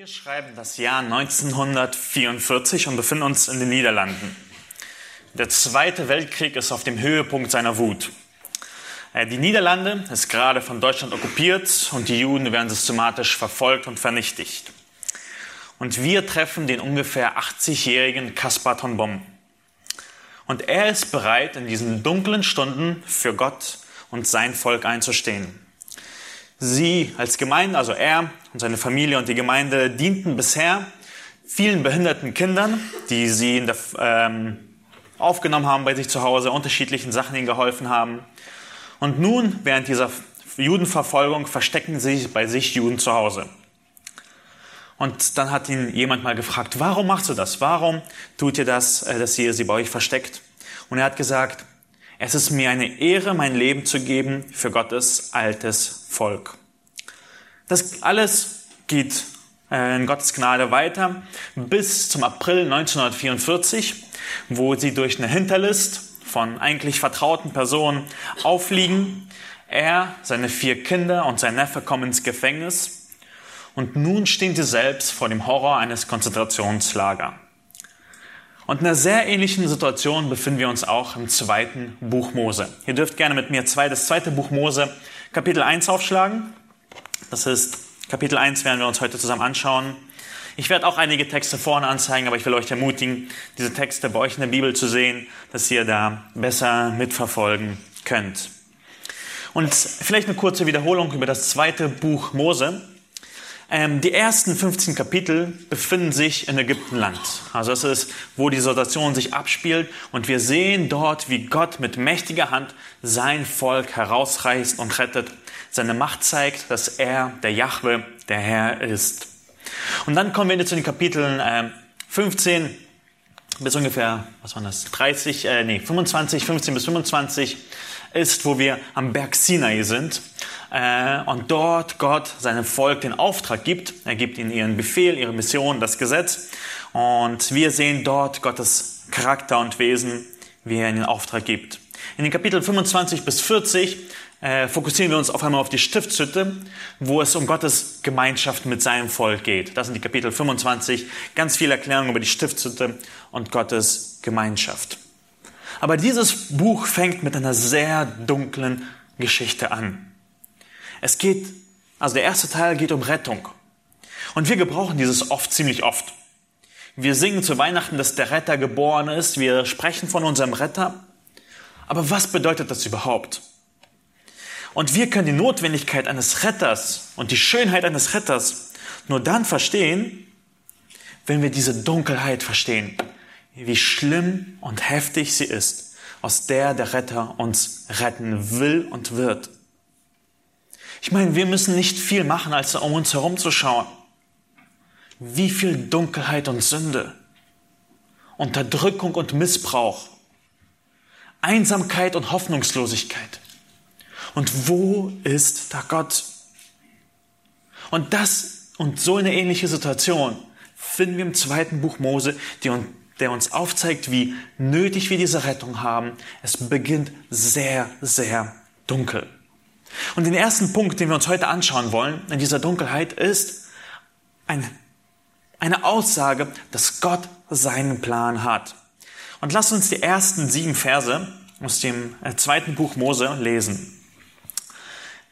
Wir schreiben das Jahr 1944 und befinden uns in den Niederlanden. Der Zweite Weltkrieg ist auf dem Höhepunkt seiner Wut. Äh, die Niederlande ist gerade von Deutschland okkupiert und die Juden werden systematisch verfolgt und vernichtigt. Und wir treffen den ungefähr 80-jährigen Caspar von. Und er ist bereit, in diesen dunklen Stunden für Gott und sein Volk einzustehen. Sie als Gemeinde, also er und seine Familie und die Gemeinde dienten bisher vielen behinderten Kindern, die sie in der, ähm, aufgenommen haben bei sich zu Hause, unterschiedlichen Sachen ihnen geholfen haben. Und nun, während dieser Judenverfolgung, verstecken sie bei sich Juden zu Hause. Und dann hat ihn jemand mal gefragt, warum machst du das? Warum tut ihr das, äh, dass ihr sie bei euch versteckt? Und er hat gesagt, es ist mir eine Ehre, mein Leben zu geben für Gottes altes Volk. Das alles geht äh, in Gottes Gnade weiter bis zum April 1944, wo sie durch eine Hinterlist von eigentlich vertrauten Personen auffliegen. Er, seine vier Kinder und sein Neffe kommen ins Gefängnis. Und nun stehen sie selbst vor dem Horror eines Konzentrationslagers. Und in einer sehr ähnlichen Situation befinden wir uns auch im zweiten Buch Mose. Ihr dürft gerne mit mir zwei, das zweite Buch Mose, Kapitel 1 aufschlagen. Das ist Kapitel 1 werden wir uns heute zusammen anschauen. Ich werde auch einige Texte vorne anzeigen, aber ich will euch ermutigen, diese Texte bei euch in der Bibel zu sehen, dass ihr da besser mitverfolgen könnt. Und vielleicht eine kurze Wiederholung über das zweite Buch Mose. Ähm, die ersten 15 Kapitel befinden sich in Ägyptenland. Also es ist, wo die Situation sich abspielt und wir sehen dort, wie Gott mit mächtiger Hand sein Volk herausreißt und rettet, seine Macht zeigt, dass er, der Jahwe, der Herr ist. Und dann kommen wir zu den Kapiteln äh, 15 bis ungefähr, was waren das, 30, äh, nee, 25, 15 bis 25 ist, wo wir am Berg Sinai sind und dort Gott seinem Volk den Auftrag gibt. Er gibt ihnen ihren Befehl, ihre Mission, das Gesetz. Und wir sehen dort Gottes Charakter und Wesen, wie er ihnen den Auftrag gibt. In den Kapiteln 25 bis 40 äh, fokussieren wir uns auf einmal auf die Stiftshütte, wo es um Gottes Gemeinschaft mit seinem Volk geht. Das sind die Kapitel 25, ganz viel Erklärung über die Stiftshütte und Gottes Gemeinschaft. Aber dieses Buch fängt mit einer sehr dunklen Geschichte an. Es geht, also der erste Teil geht um Rettung. Und wir gebrauchen dieses oft, ziemlich oft. Wir singen zu Weihnachten, dass der Retter geboren ist. Wir sprechen von unserem Retter. Aber was bedeutet das überhaupt? Und wir können die Notwendigkeit eines Retters und die Schönheit eines Retters nur dann verstehen, wenn wir diese Dunkelheit verstehen, wie schlimm und heftig sie ist, aus der der Retter uns retten will und wird. Ich meine, wir müssen nicht viel machen, als um uns herumzuschauen. Wie viel Dunkelheit und Sünde, Unterdrückung und Missbrauch, Einsamkeit und Hoffnungslosigkeit. Und wo ist da Gott? Und das und so eine ähnliche Situation finden wir im zweiten Buch Mose, der uns aufzeigt, wie nötig wir diese Rettung haben. Es beginnt sehr, sehr dunkel. Und den ersten Punkt, den wir uns heute anschauen wollen in dieser Dunkelheit, ist ein, eine Aussage, dass Gott seinen Plan hat. Und lasst uns die ersten sieben Verse aus dem äh, zweiten Buch Mose lesen.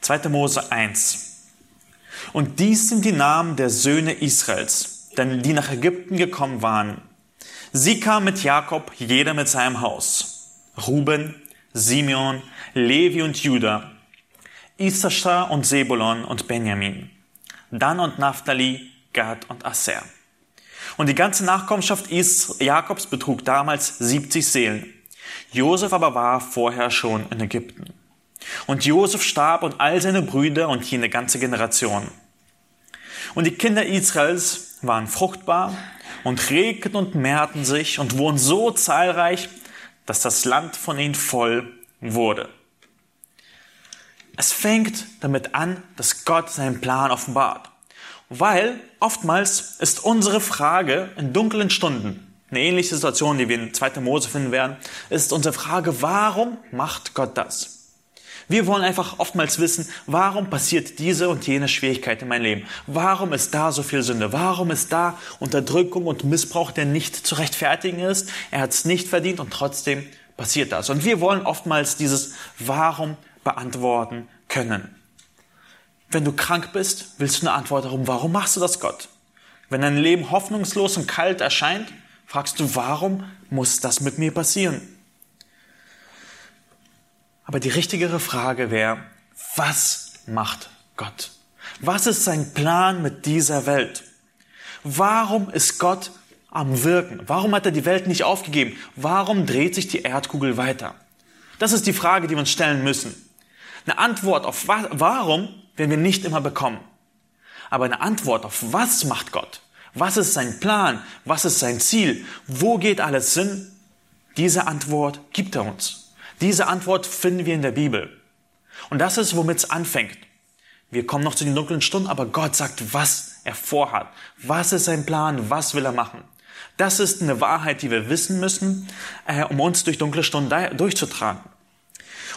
2. Mose 1. Und dies sind die Namen der Söhne Israels, denn die nach Ägypten gekommen waren. Sie kamen mit Jakob, jeder mit seinem Haus. Ruben, Simeon, Levi und Judah, Issachar und Sebulon und Benjamin, Dan und Naphtali, Gad und Asser. Und die ganze Nachkommenschaft Jakobs betrug damals 70 Seelen. Josef aber war vorher schon in Ägypten. Und Josef starb und all seine Brüder und jene ganze Generation. Und die Kinder Israels waren fruchtbar und regten und mehrten sich und wurden so zahlreich, dass das Land von ihnen voll wurde. Es fängt damit an, dass Gott seinen Plan offenbart. Weil oftmals ist unsere Frage in dunklen Stunden, eine ähnliche Situation, die wir in 2. Mose finden werden, ist unsere Frage, warum macht Gott das? Wir wollen einfach oftmals wissen, warum passiert diese und jene Schwierigkeit in meinem Leben? Warum ist da so viel Sünde? Warum ist da Unterdrückung und Missbrauch, der nicht zu rechtfertigen ist? Er hat es nicht verdient und trotzdem passiert das. Und wir wollen oftmals dieses Warum beantworten können. Wenn du krank bist, willst du eine Antwort darum, warum machst du das, Gott? Wenn dein Leben hoffnungslos und kalt erscheint, fragst du, warum muss das mit mir passieren? Aber die richtigere Frage wäre, was macht Gott? Was ist sein Plan mit dieser Welt? Warum ist Gott am Wirken? Warum hat er die Welt nicht aufgegeben? Warum dreht sich die Erdkugel weiter? Das ist die Frage, die wir uns stellen müssen. Eine Antwort auf warum werden wir nicht immer bekommen. Aber eine Antwort auf was macht Gott? Was ist sein Plan? Was ist sein Ziel? Wo geht alles hin? Diese Antwort gibt er uns. Diese Antwort finden wir in der Bibel. Und das ist, womit es anfängt. Wir kommen noch zu den dunklen Stunden, aber Gott sagt, was er vorhat. Was ist sein Plan? Was will er machen? Das ist eine Wahrheit, die wir wissen müssen, äh, um uns durch dunkle Stunden durchzutragen.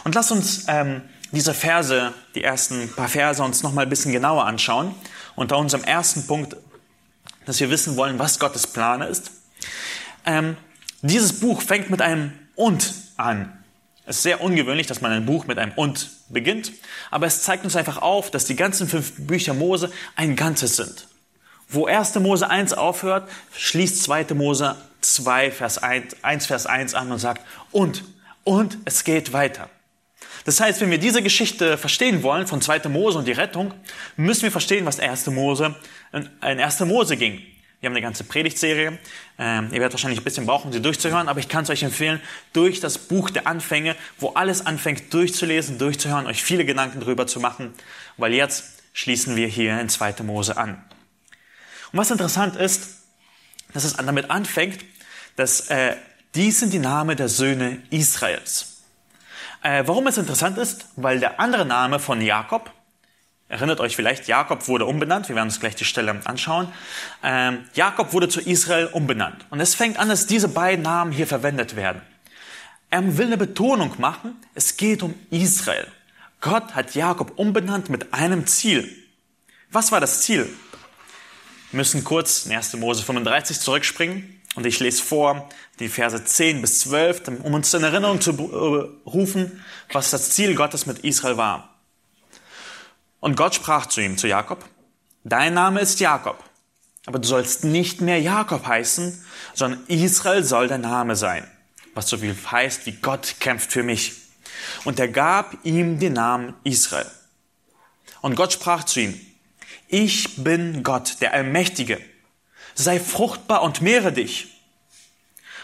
Und lass uns ähm, diese Verse, die ersten paar Verse uns noch mal ein bisschen genauer anschauen. Unter unserem ersten Punkt, dass wir wissen wollen, was Gottes Plan ist. Ähm, dieses Buch fängt mit einem Und an. Es ist sehr ungewöhnlich, dass man ein Buch mit einem Und beginnt, aber es zeigt uns einfach auf, dass die ganzen fünf Bücher Mose ein Ganzes sind. Wo 1. Mose 1 aufhört, schließt 2. Mose 2, Vers 1, 1, Vers 1 an und sagt, und, und es geht weiter. Das heißt, wenn wir diese Geschichte verstehen wollen von 2. Mose und die Rettung, müssen wir verstehen, was 1. Mose, in 1. Mose ging. Wir haben eine ganze Predigtserie. Ähm, ihr werdet wahrscheinlich ein bisschen brauchen, sie durchzuhören, aber ich kann es euch empfehlen, durch das Buch der Anfänge, wo alles anfängt, durchzulesen, durchzuhören, euch viele Gedanken drüber zu machen, weil jetzt schließen wir hier in 2. Mose an. Und was interessant ist, dass es damit anfängt, dass äh, dies sind die Namen der Söhne Israels. Äh, warum es interessant ist? Weil der andere Name von Jakob, Erinnert euch vielleicht, Jakob wurde umbenannt. Wir werden uns gleich die Stelle anschauen. Ähm, Jakob wurde zu Israel umbenannt. Und es fängt an, dass diese beiden Namen hier verwendet werden. Er will eine Betonung machen. Es geht um Israel. Gott hat Jakob umbenannt mit einem Ziel. Was war das Ziel? Wir müssen kurz in 1. Mose 35 zurückspringen. Und ich lese vor die Verse 10 bis 12, um uns in Erinnerung zu äh, rufen, was das Ziel Gottes mit Israel war. Und Gott sprach zu ihm, zu Jakob, dein Name ist Jakob, aber du sollst nicht mehr Jakob heißen, sondern Israel soll dein Name sein, was so viel heißt wie Gott kämpft für mich. Und er gab ihm den Namen Israel. Und Gott sprach zu ihm, ich bin Gott, der Allmächtige, sei fruchtbar und mehre dich.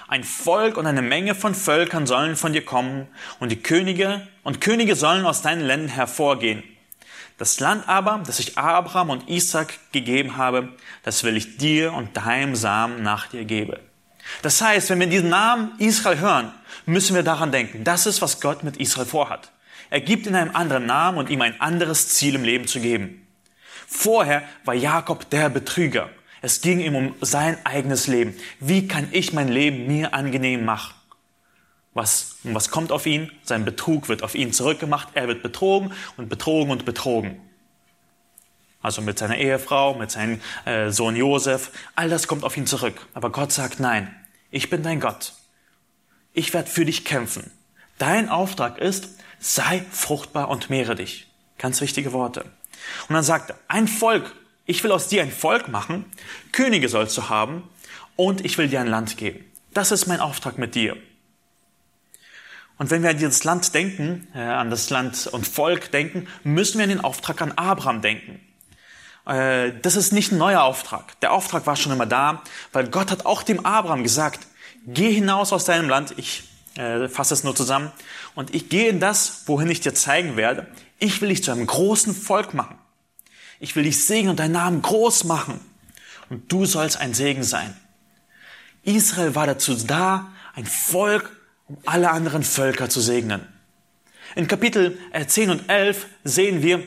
Ein Volk und eine Menge von Völkern sollen von dir kommen und die Könige und Könige sollen aus deinen Ländern hervorgehen. Das Land aber, das ich Abraham und Isaac gegeben habe, das will ich dir und deinem Samen nach dir gebe. Das heißt, wenn wir diesen Namen Israel hören, müssen wir daran denken, das ist, was Gott mit Israel vorhat. Er gibt ihm einen anderen Namen und ihm ein anderes Ziel im Leben zu geben. Vorher war Jakob der Betrüger. Es ging ihm um sein eigenes Leben. Wie kann ich mein Leben mir angenehm machen? Was, was kommt auf ihn? Sein Betrug wird auf ihn zurückgemacht. Er wird betrogen und betrogen und betrogen. Also mit seiner Ehefrau, mit seinem äh, Sohn Josef. All das kommt auf ihn zurück. Aber Gott sagt, nein, ich bin dein Gott. Ich werde für dich kämpfen. Dein Auftrag ist, sei fruchtbar und mehre dich. Ganz wichtige Worte. Und dann sagt er, ein Volk, ich will aus dir ein Volk machen, Könige sollst du haben und ich will dir ein Land geben. Das ist mein Auftrag mit dir. Und wenn wir an dieses Land denken, äh, an das Land und Volk denken, müssen wir an den Auftrag an Abraham denken. Äh, das ist nicht ein neuer Auftrag. Der Auftrag war schon immer da, weil Gott hat auch dem Abraham gesagt, geh hinaus aus deinem Land, ich äh, fasse es nur zusammen, und ich gehe in das, wohin ich dir zeigen werde. Ich will dich zu einem großen Volk machen. Ich will dich segnen und deinen Namen groß machen. Und du sollst ein Segen sein. Israel war dazu da, ein Volk um alle anderen Völker zu segnen. In Kapitel 10 äh, und 11 sehen wir,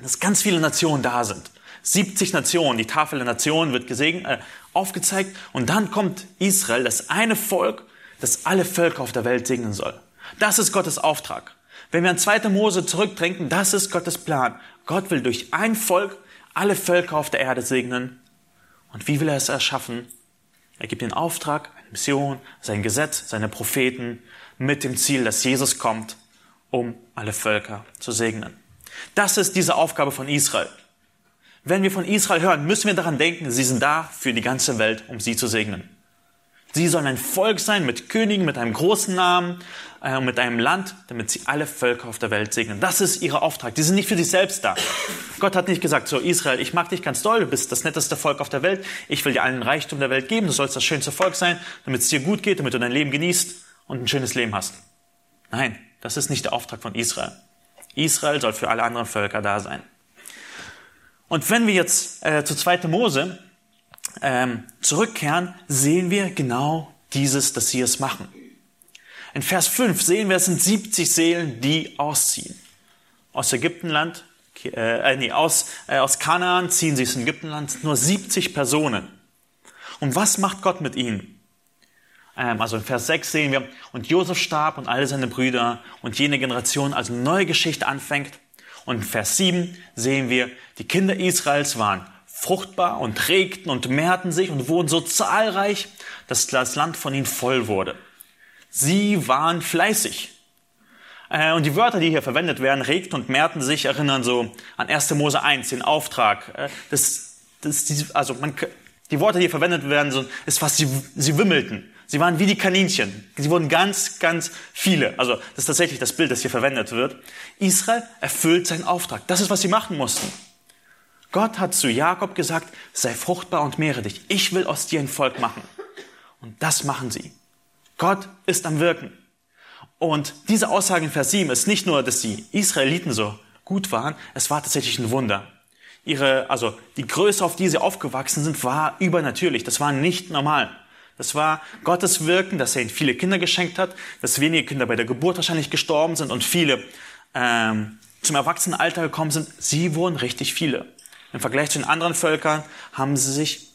dass ganz viele Nationen da sind. 70 Nationen, die Tafel der Nationen wird gesegnet, äh, aufgezeigt und dann kommt Israel, das eine Volk, das alle Völker auf der Welt segnen soll. Das ist Gottes Auftrag. Wenn wir an 2. Mose zurückdenken, das ist Gottes Plan. Gott will durch ein Volk alle Völker auf der Erde segnen. Und wie will er es erschaffen? Er gibt den Auftrag, eine Mission, sein Gesetz, seine Propheten mit dem Ziel, dass Jesus kommt, um alle Völker zu segnen. Das ist diese Aufgabe von Israel. Wenn wir von Israel hören, müssen wir daran denken, sie sind da für die ganze Welt, um sie zu segnen. Sie sollen ein Volk sein mit Königen, mit einem großen Namen äh, mit einem Land, damit sie alle Völker auf der Welt segnen. Das ist ihr Auftrag. Die sind nicht für sich selbst da. Gott hat nicht gesagt, so Israel, ich mag dich ganz doll, du bist das netteste Volk auf der Welt, ich will dir allen Reichtum der Welt geben, du sollst das schönste Volk sein, damit es dir gut geht, damit du dein Leben genießt und ein schönes Leben hast. Nein, das ist nicht der Auftrag von Israel. Israel soll für alle anderen Völker da sein. Und wenn wir jetzt äh, zu 2. Mose ähm, zurückkehren, sehen wir genau dieses, dass sie es machen. In Vers 5 sehen wir, es sind 70 Seelen, die ausziehen. Aus Ägyptenland, äh, äh, nee, aus, äh, aus Kanaan ziehen sie ins Ägyptenland, nur 70 Personen. Und was macht Gott mit ihnen? Ähm, also in Vers 6 sehen wir, und Josef starb und alle seine Brüder und jene Generation, also eine neue Geschichte anfängt. Und in Vers 7 sehen wir, die Kinder Israels waren fruchtbar und regten und mehrten sich und wurden so zahlreich, dass das Land von ihnen voll wurde. Sie waren fleißig. Äh, und die Wörter, die hier verwendet werden, regten und mehrten sich, erinnern so an 1. Mose 1, den Auftrag. Äh, das, das, also man, die Worte, die hier verwendet werden, ist was sie, sie wimmelten. Sie waren wie die Kaninchen. Sie wurden ganz, ganz viele. Also das ist tatsächlich das Bild, das hier verwendet wird. Israel erfüllt seinen Auftrag. Das ist, was sie machen mussten. Gott hat zu Jakob gesagt, sei fruchtbar und mehre dich. Ich will aus dir ein Volk machen. Und das machen sie. Gott ist am Wirken. Und diese Aussage in Vers 7 ist nicht nur, dass die Israeliten so gut waren, es war tatsächlich ein Wunder. Ihre, also die Größe, auf die sie aufgewachsen sind, war übernatürlich. Das war nicht normal. Das war Gottes Wirken, dass er ihnen viele Kinder geschenkt hat, dass wenige Kinder bei der Geburt wahrscheinlich gestorben sind und viele ähm, zum Erwachsenenalter gekommen sind. Sie wurden richtig viele. Im Vergleich zu den anderen Völkern haben sie sich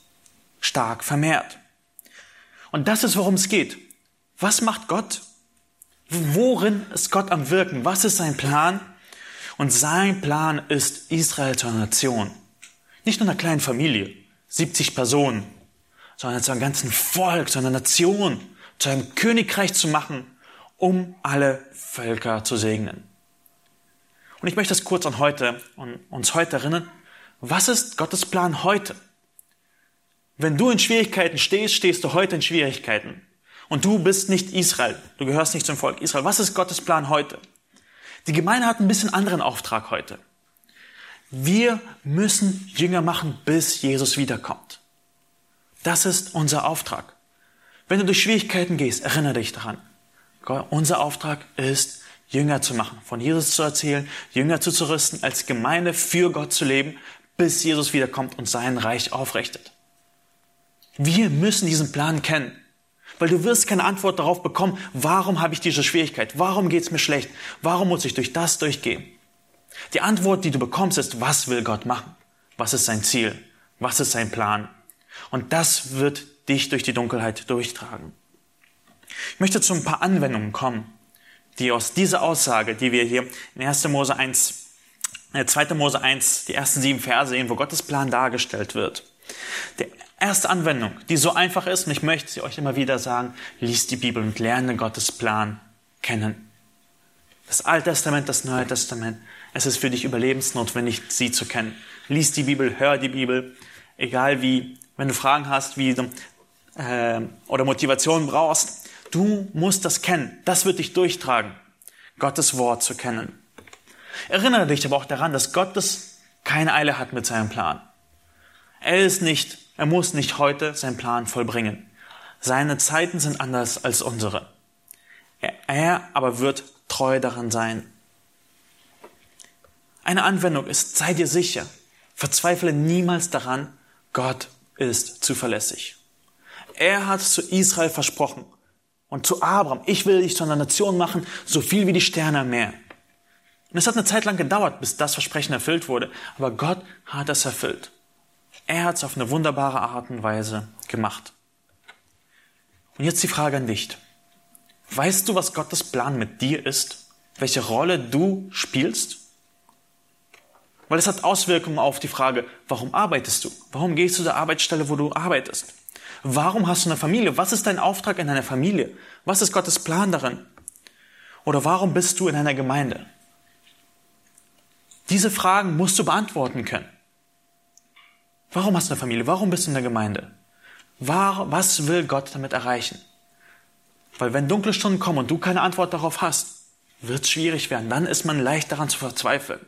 stark vermehrt. Und das ist, worum es geht. Was macht Gott? Worin ist Gott am Wirken? Was ist sein Plan? Und sein Plan ist, Israel zur Nation. Nicht nur einer kleinen Familie, 70 Personen, sondern zu einem ganzen Volk, zu einer Nation, zu einem Königreich zu machen, um alle Völker zu segnen. Und ich möchte das kurz an heute, uns heute erinnern, was ist Gottes Plan heute? Wenn du in Schwierigkeiten stehst, stehst du heute in Schwierigkeiten. Und du bist nicht Israel. Du gehörst nicht zum Volk Israel. Was ist Gottes Plan heute? Die Gemeinde hat ein bisschen anderen Auftrag heute. Wir müssen Jünger machen, bis Jesus wiederkommt. Das ist unser Auftrag. Wenn du durch Schwierigkeiten gehst, erinnere dich daran. Unser Auftrag ist, Jünger zu machen, von Jesus zu erzählen, Jünger zuzurüsten, als Gemeinde für Gott zu leben, bis Jesus wiederkommt und sein Reich aufrichtet. Wir müssen diesen Plan kennen, weil du wirst keine Antwort darauf bekommen, warum habe ich diese Schwierigkeit, warum geht es mir schlecht, warum muss ich durch das durchgehen. Die Antwort, die du bekommst, ist, was will Gott machen? Was ist sein Ziel? Was ist sein Plan? Und das wird dich durch die Dunkelheit durchtragen. Ich möchte zu ein paar Anwendungen kommen, die aus dieser Aussage, die wir hier in 1. Mose 1 2. Äh, Mose 1, die ersten sieben Verse sehen, wo Gottes Plan dargestellt wird. Die erste Anwendung, die so einfach ist, und ich möchte sie euch immer wieder sagen, liest die Bibel und lerne Gottes Plan kennen. Das Alte Testament, das Neue Testament, es ist für dich überlebensnotwendig, sie zu kennen. Lies die Bibel, hör die Bibel, egal wie, wenn du Fragen hast, wie du, äh, oder Motivation brauchst, du musst das kennen. Das wird dich durchtragen, Gottes Wort zu kennen. Erinnere dich aber auch daran, dass Gott das keine Eile hat mit seinem Plan. Er ist nicht, er muss nicht heute seinen Plan vollbringen. Seine Zeiten sind anders als unsere. Er, er aber wird treu daran sein. Eine Anwendung ist, sei dir sicher, verzweifle niemals daran, Gott ist zuverlässig. Er hat zu Israel versprochen und zu Abraham, ich will dich zu einer Nation machen, so viel wie die Sterne am Meer. Und es hat eine Zeit lang gedauert, bis das Versprechen erfüllt wurde, aber Gott hat es erfüllt. Er hat es auf eine wunderbare Art und Weise gemacht. Und jetzt die Frage an dich. Weißt du, was Gottes Plan mit dir ist? welche Rolle du spielst? Weil es hat Auswirkungen auf die Frage, warum arbeitest du? Warum gehst du zu der Arbeitsstelle, wo du arbeitest? Warum hast du eine Familie? Was ist dein Auftrag in deiner Familie? Was ist Gottes Plan darin? Oder warum bist du in einer Gemeinde? Diese Fragen musst du beantworten können. Warum hast du eine Familie? Warum bist du in der Gemeinde? Was will Gott damit erreichen? Weil wenn dunkle Stunden kommen und du keine Antwort darauf hast, wird es schwierig werden. Dann ist man leicht daran zu verzweifeln.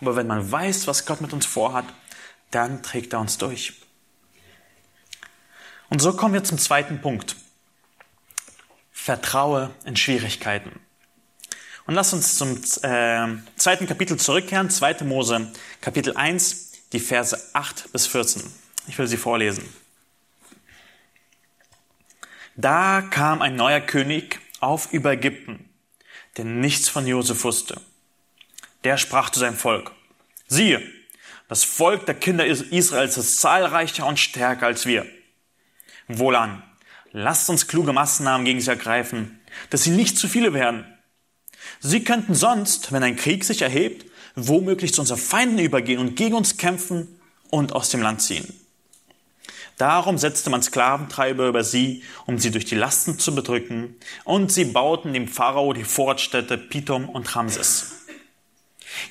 Aber wenn man weiß, was Gott mit uns vorhat, dann trägt er uns durch. Und so kommen wir zum zweiten Punkt. Vertraue in Schwierigkeiten. Und lass uns zum äh, zweiten Kapitel zurückkehren, 2. Mose, Kapitel 1, die Verse 8 bis 14. Ich will sie vorlesen. Da kam ein neuer König auf über Ägypten, der nichts von Josef wusste. Der sprach zu seinem Volk, siehe, das Volk der Kinder Israels ist zahlreicher und stärker als wir. Wohlan, lasst uns kluge Maßnahmen gegen sie ergreifen, dass sie nicht zu viele werden. Sie könnten sonst, wenn ein Krieg sich erhebt, womöglich zu unseren Feinden übergehen und gegen uns kämpfen und aus dem Land ziehen. Darum setzte man Sklaventreiber über sie, um sie durch die Lasten zu bedrücken, und sie bauten dem Pharao die Vorratstädte Pithom und Ramses.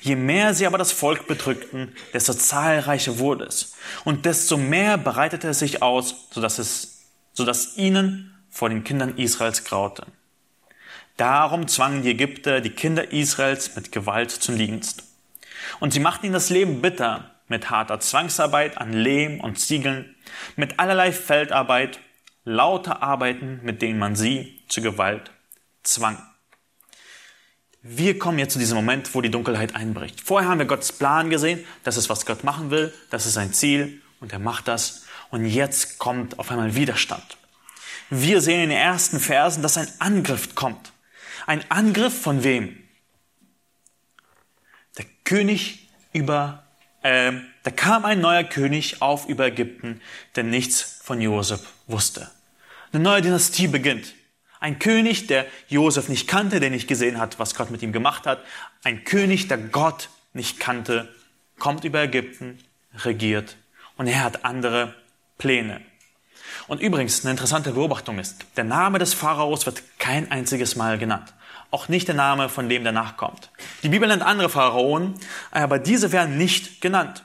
Je mehr sie aber das Volk bedrückten, desto zahlreicher wurde es, und desto mehr breitete es sich aus, sodass es, sodass ihnen vor den Kindern Israels graute. Darum zwangen die Ägypter die Kinder Israels mit Gewalt zum Dienst. Und sie machten ihnen das Leben bitter mit harter Zwangsarbeit an Lehm und Ziegeln, mit allerlei Feldarbeit, lauter Arbeiten, mit denen man sie zu Gewalt zwang. Wir kommen jetzt zu diesem Moment, wo die Dunkelheit einbricht. Vorher haben wir Gottes Plan gesehen, das ist, was Gott machen will, das ist sein Ziel und er macht das. Und jetzt kommt auf einmal Widerstand. Wir sehen in den ersten Versen, dass ein Angriff kommt. Ein Angriff von wem? Der König über, äh, da kam ein neuer König auf über Ägypten, der nichts von Josef wusste. Eine neue Dynastie beginnt. Ein König, der Josef nicht kannte, der nicht gesehen hat, was Gott mit ihm gemacht hat. Ein König, der Gott nicht kannte, kommt über Ägypten, regiert und er hat andere Pläne. Und übrigens, eine interessante Beobachtung ist, der Name des Pharaos wird kein einziges Mal genannt. Auch nicht der Name von dem, der nachkommt. Die Bibel nennt andere Pharaonen, aber diese werden nicht genannt.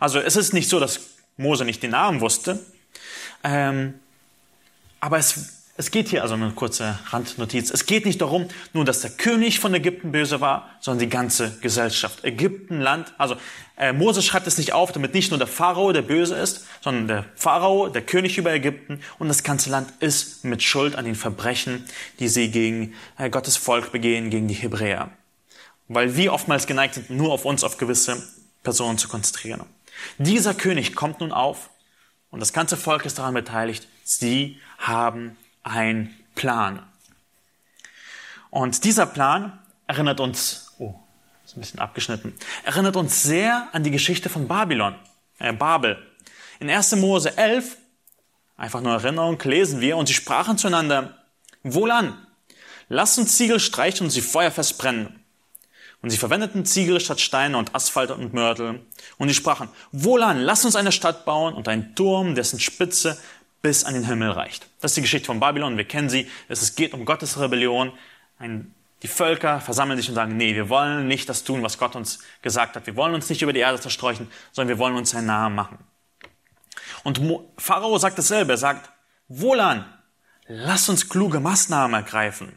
Also es ist nicht so, dass Mose nicht den Namen wusste, ähm, aber es es geht hier also eine kurze Randnotiz. Es geht nicht darum, nur dass der König von Ägypten böse war, sondern die ganze Gesellschaft. Ägypten, Land, also äh, Moses schreibt es nicht auf, damit nicht nur der Pharao der böse ist, sondern der Pharao, der König über Ägypten und das ganze Land ist mit Schuld an den Verbrechen, die sie gegen äh, Gottes Volk begehen, gegen die Hebräer. Weil wir oftmals geneigt sind, nur auf uns, auf gewisse Personen zu konzentrieren. Dieser König kommt nun auf und das ganze Volk ist daran beteiligt. Sie haben ein Plan. Und dieser Plan erinnert uns, oh, ist ein bisschen abgeschnitten, erinnert uns sehr an die Geschichte von Babylon, äh, Babel. In 1. Mose 11, einfach nur Erinnerung, lesen wir, und sie sprachen zueinander, wohlan, lasst uns Ziegel streichen und sie feuerfest brennen. Und sie verwendeten Ziegel statt Steine und Asphalt und Mörtel. Und sie sprachen, wohlan, lasst uns eine Stadt bauen und einen Turm, dessen Spitze bis an den Himmel reicht. Das ist die Geschichte von Babylon, wir kennen sie. Es geht um Gottes Rebellion. Ein, die Völker versammeln sich und sagen, nee, wir wollen nicht das tun, was Gott uns gesagt hat. Wir wollen uns nicht über die Erde zerstreuen, sondern wir wollen uns seinen Namen machen. Und Pharao sagt dasselbe, er sagt, wohlan, lass uns kluge Maßnahmen ergreifen.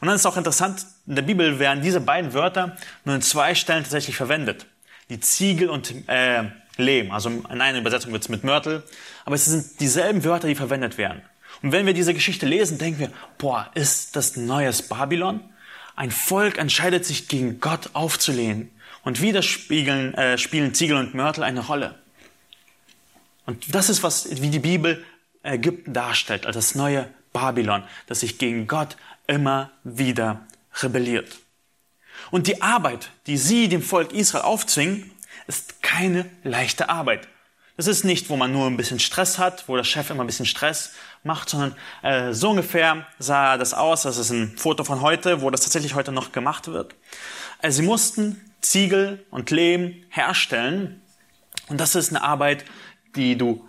Und dann ist auch interessant, in der Bibel werden diese beiden Wörter nur in zwei Stellen tatsächlich verwendet. Die Ziegel und äh, Lehm. Also in einer Übersetzung wird es mit Mörtel. Aber es sind dieselben Wörter, die verwendet werden. Und wenn wir diese Geschichte lesen, denken wir, boah, ist das neues Babylon? Ein Volk entscheidet sich gegen Gott aufzulehnen. Und wieder spiegeln, äh, spielen Ziegel und Mörtel eine Rolle. Und das ist, was, wie die Bibel Ägypten darstellt, als das neue Babylon, das sich gegen Gott immer wieder rebelliert. Und die Arbeit, die sie dem Volk Israel aufzwingen, ist keine leichte Arbeit. Es ist nicht, wo man nur ein bisschen Stress hat, wo der Chef immer ein bisschen Stress macht, sondern äh, so ungefähr sah das aus. Das ist ein Foto von heute, wo das tatsächlich heute noch gemacht wird. Also sie mussten Ziegel und Lehm herstellen. Und das ist eine Arbeit, die du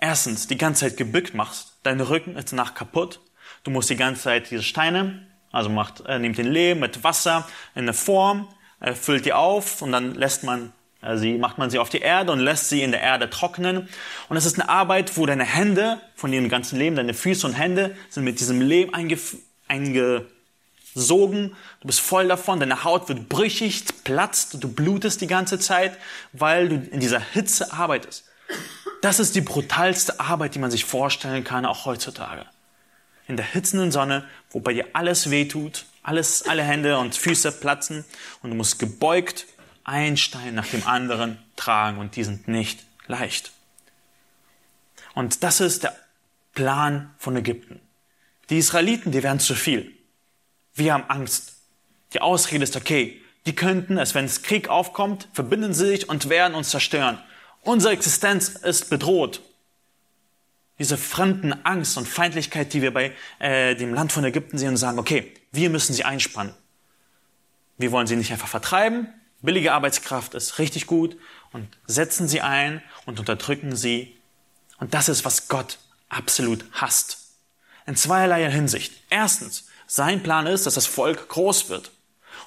erstens die ganze Zeit gebückt machst. Dein Rücken ist danach kaputt. Du musst die ganze Zeit diese Steine, also macht, äh, nimmt den Lehm mit Wasser in eine Form, äh, füllt die auf und dann lässt man sie macht man sie auf die Erde und lässt sie in der Erde trocknen. Und es ist eine Arbeit, wo deine Hände von dem ganzen Leben, deine Füße und Hände sind mit diesem Lehm eingesogen. Du bist voll davon, deine Haut wird brüchig, platzt, du blutest die ganze Zeit, weil du in dieser Hitze arbeitest. Das ist die brutalste Arbeit, die man sich vorstellen kann, auch heutzutage. In der hitzenden Sonne, wo bei dir alles wehtut, alles, alle Hände und Füße platzen und du musst gebeugt ein Stein nach dem anderen tragen und die sind nicht leicht. Und das ist der Plan von Ägypten. Die Israeliten, die werden zu viel. Wir haben Angst. Die Ausrede ist okay. Die könnten es, wenn es Krieg aufkommt, verbinden sie sich und werden uns zerstören. Unsere Existenz ist bedroht. Diese fremden Angst und Feindlichkeit, die wir bei äh, dem Land von Ägypten sehen und sagen, okay, wir müssen sie einspannen. Wir wollen sie nicht einfach vertreiben, Billige Arbeitskraft ist richtig gut und setzen sie ein und unterdrücken sie. Und das ist, was Gott absolut hasst. In zweierlei Hinsicht. Erstens, sein Plan ist, dass das Volk groß wird.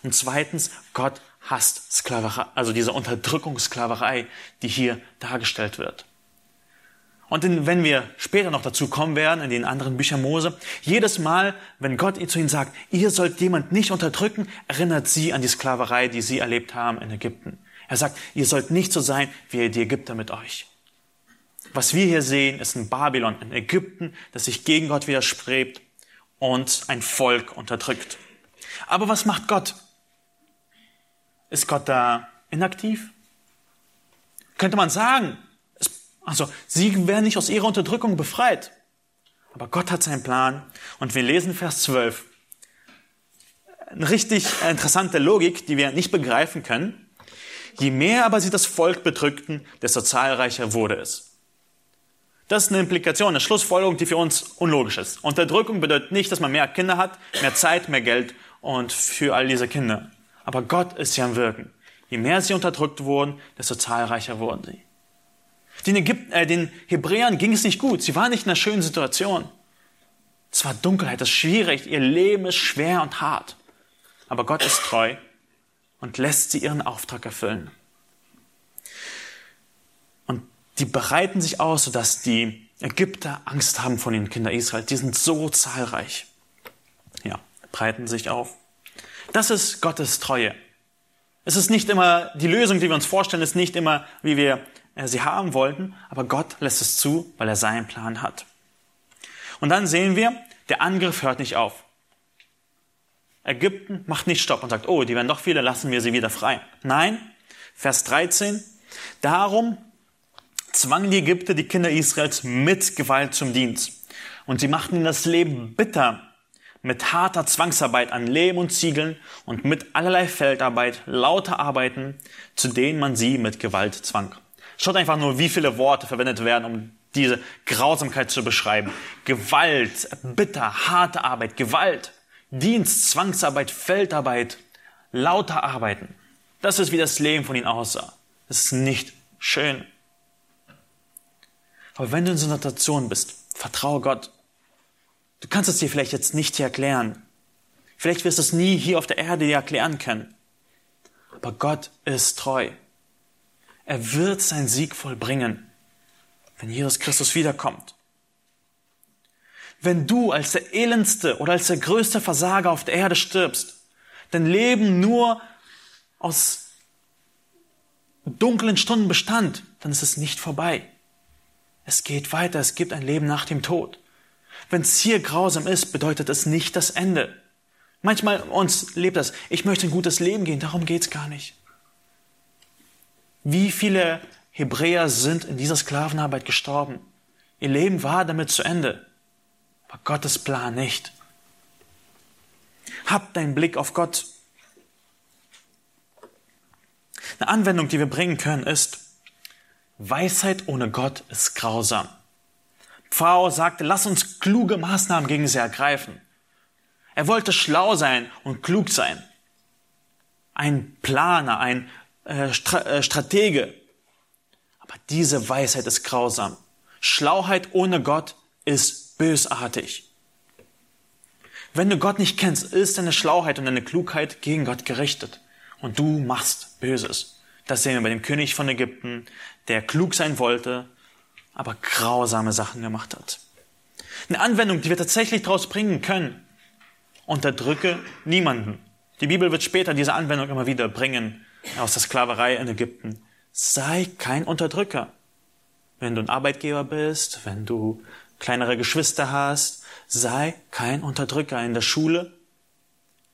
Und zweitens, Gott hasst Sklaverei, also diese Unterdrückungssklaverei, die hier dargestellt wird. Und in, wenn wir später noch dazu kommen werden, in den anderen Büchern Mose, jedes Mal, wenn Gott zu ihnen sagt, ihr sollt jemand nicht unterdrücken, erinnert sie an die Sklaverei, die sie erlebt haben in Ägypten. Er sagt, ihr sollt nicht so sein wie die Ägypter mit euch. Was wir hier sehen, ist ein Babylon, ein Ägypten, das sich gegen Gott widerstrebt und ein Volk unterdrückt. Aber was macht Gott? Ist Gott da inaktiv? Könnte man sagen, also, sie werden nicht aus ihrer Unterdrückung befreit. Aber Gott hat seinen Plan. Und wir lesen Vers 12. Eine richtig interessante Logik, die wir nicht begreifen können. Je mehr aber sie das Volk bedrückten, desto zahlreicher wurde es. Das ist eine Implikation, eine Schlussfolgerung, die für uns unlogisch ist. Unterdrückung bedeutet nicht, dass man mehr Kinder hat, mehr Zeit, mehr Geld und für all diese Kinder. Aber Gott ist ja am Wirken. Je mehr sie unterdrückt wurden, desto zahlreicher wurden sie. Den, Ägypten, äh, den Hebräern ging es nicht gut. Sie waren nicht in einer schönen Situation. Es war Dunkelheit, es ist schwierig, ihr Leben ist schwer und hart. Aber Gott ist treu und lässt sie ihren Auftrag erfüllen. Und die bereiten sich aus, sodass die Ägypter Angst haben von den Kindern Israel. Die sind so zahlreich. Ja, breiten sich auf. Das ist Gottes Treue. Es ist nicht immer, die Lösung, die wir uns vorstellen, ist nicht immer, wie wir sie haben wollten, aber Gott lässt es zu, weil er seinen Plan hat. Und dann sehen wir, der Angriff hört nicht auf. Ägypten macht nicht Stopp und sagt, oh, die werden doch viele, lassen wir sie wieder frei. Nein, Vers 13, darum zwangen die Ägypter die Kinder Israels mit Gewalt zum Dienst. Und sie machten ihnen das Leben bitter mit harter Zwangsarbeit an Lehm und Ziegeln und mit allerlei Feldarbeit, lauter Arbeiten, zu denen man sie mit Gewalt zwang. Schaut einfach nur, wie viele Worte verwendet werden, um diese Grausamkeit zu beschreiben. Gewalt, bitter, harte Arbeit, Gewalt, Dienst, Zwangsarbeit, Feldarbeit, lauter Arbeiten. Das ist, wie das Leben von ihnen aussah. Das ist nicht schön. Aber wenn du in so einer Situation bist, vertraue Gott. Du kannst es dir vielleicht jetzt nicht hier erklären. Vielleicht wirst du es nie hier auf der Erde dir erklären können. Aber Gott ist treu. Er wird seinen Sieg vollbringen, wenn Jesus Christus wiederkommt. Wenn du als der elendste oder als der größte Versager auf der Erde stirbst, dein Leben nur aus dunklen Stunden bestand, dann ist es nicht vorbei. Es geht weiter, es gibt ein Leben nach dem Tod. Wenn es hier grausam ist, bedeutet es nicht das Ende. Manchmal uns lebt das, ich möchte ein gutes Leben gehen, darum geht's gar nicht. Wie viele Hebräer sind in dieser Sklavenarbeit gestorben? Ihr Leben war damit zu Ende. Aber Gottes Plan nicht. Hab deinen Blick auf Gott. Eine Anwendung, die wir bringen können, ist, Weisheit ohne Gott ist grausam. Pharao sagte, lass uns kluge Maßnahmen gegen sie ergreifen. Er wollte schlau sein und klug sein. Ein Planer, ein äh, äh, Stratege. Aber diese Weisheit ist grausam. Schlauheit ohne Gott ist bösartig. Wenn du Gott nicht kennst, ist deine Schlauheit und deine Klugheit gegen Gott gerichtet. Und du machst Böses. Das sehen wir bei dem König von Ägypten, der klug sein wollte, aber grausame Sachen gemacht hat. Eine Anwendung, die wir tatsächlich daraus bringen können. Unterdrücke niemanden. Die Bibel wird später diese Anwendung immer wieder bringen aus der Sklaverei in Ägypten. Sei kein Unterdrücker. Wenn du ein Arbeitgeber bist, wenn du kleinere Geschwister hast, sei kein Unterdrücker in der Schule.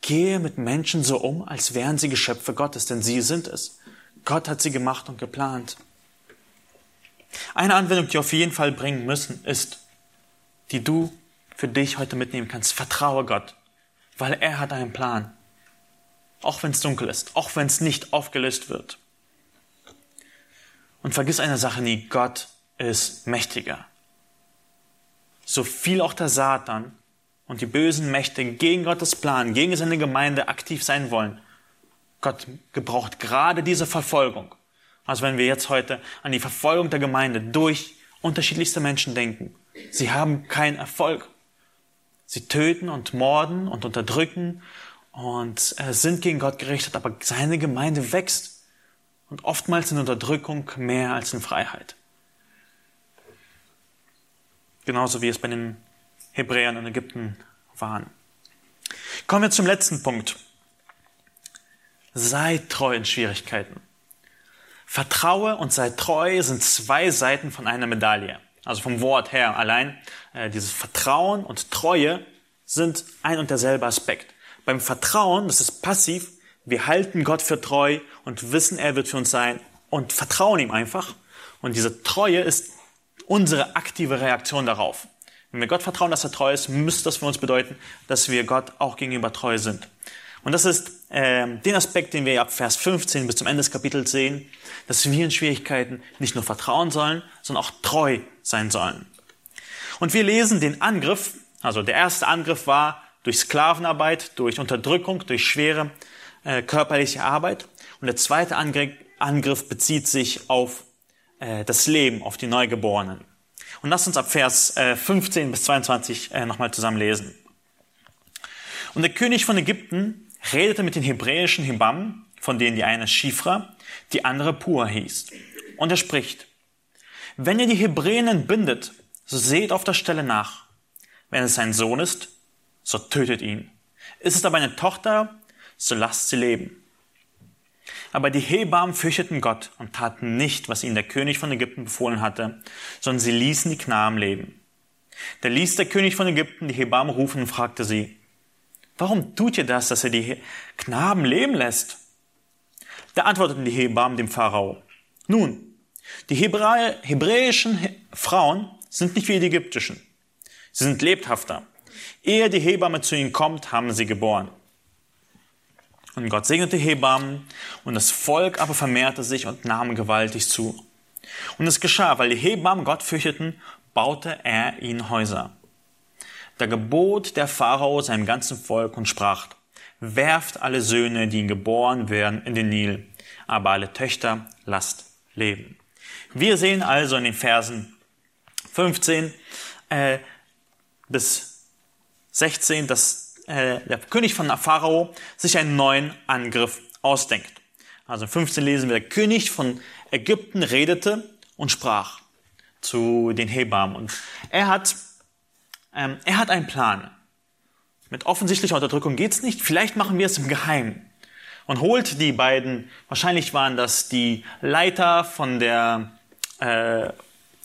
Gehe mit Menschen so um, als wären sie Geschöpfe Gottes, denn sie sind es. Gott hat sie gemacht und geplant. Eine Anwendung, die wir auf jeden Fall bringen müssen, ist, die du für dich heute mitnehmen kannst. Vertraue Gott, weil er hat einen Plan. Auch wenn es dunkel ist, auch wenn es nicht aufgelöst wird. Und vergiss eine Sache nie, Gott ist mächtiger. So viel auch der Satan und die bösen Mächte gegen Gottes Plan, gegen seine Gemeinde aktiv sein wollen, Gott gebraucht gerade diese Verfolgung. Also wenn wir jetzt heute an die Verfolgung der Gemeinde durch unterschiedlichste Menschen denken, sie haben keinen Erfolg. Sie töten und morden und unterdrücken und äh, sind gegen Gott gerichtet, aber seine Gemeinde wächst und oftmals in Unterdrückung mehr als in Freiheit. Genauso wie es bei den Hebräern in Ägypten waren. Kommen wir zum letzten Punkt. Sei treu in Schwierigkeiten. Vertraue und sei treu sind zwei Seiten von einer Medaille. Also vom Wort her allein. Äh, dieses Vertrauen und Treue sind ein und derselbe Aspekt. Beim Vertrauen, das ist passiv, wir halten Gott für treu und wissen, er wird für uns sein und vertrauen ihm einfach. Und diese Treue ist unsere aktive Reaktion darauf. Wenn wir Gott vertrauen, dass er treu ist, müsste das für uns bedeuten, dass wir Gott auch gegenüber treu sind. Und das ist äh, den Aspekt, den wir ab Vers 15 bis zum Ende des Kapitels sehen, dass wir in Schwierigkeiten nicht nur vertrauen sollen, sondern auch treu sein sollen. Und wir lesen den Angriff, also der erste Angriff war durch Sklavenarbeit, durch Unterdrückung, durch schwere äh, körperliche Arbeit. Und der zweite Angriff, Angriff bezieht sich auf äh, das Leben, auf die Neugeborenen. Und lasst uns ab Vers äh, 15 bis 22 äh, nochmal zusammen lesen. Und der König von Ägypten redete mit den hebräischen Hebammen, von denen die eine Schifra, die andere Pur hieß. Und er spricht, wenn ihr die Hebräen bindet, so seht auf der Stelle nach. Wenn es ein Sohn ist, so tötet ihn. Ist es aber eine Tochter, so lasst sie leben. Aber die Hebammen fürchteten Gott und taten nicht, was ihnen der König von Ägypten befohlen hatte, sondern sie ließen die Knaben leben. Da ließ der König von Ägypten die Hebammen rufen und fragte sie, Warum tut ihr das, dass er die Knaben leben lässt? Da antworteten die Hebammen dem Pharao. Nun, die hebräischen Frauen sind nicht wie die ägyptischen. Sie sind lebhafter. Ehe die Hebamme zu ihnen kommt, haben sie geboren. Und Gott segnete Hebammen, und das Volk aber vermehrte sich und nahm gewaltig zu. Und es geschah, weil die Hebammen Gott fürchteten, baute er ihnen Häuser. Da gebot der Pharao seinem ganzen Volk und sprach, werft alle Söhne, die ihnen geboren werden, in den Nil, aber alle Töchter lasst leben. Wir sehen also in den Versen 15 äh, bis 16, dass äh, der König von Pharao sich einen neuen Angriff ausdenkt. Also 15 lesen wir, der König von Ägypten redete und sprach zu den Hebammen. Und er hat ähm, er hat einen Plan. Mit offensichtlicher Unterdrückung geht's nicht. Vielleicht machen wir es im Geheimen. Und holt die beiden, wahrscheinlich waren das die Leiter von der äh,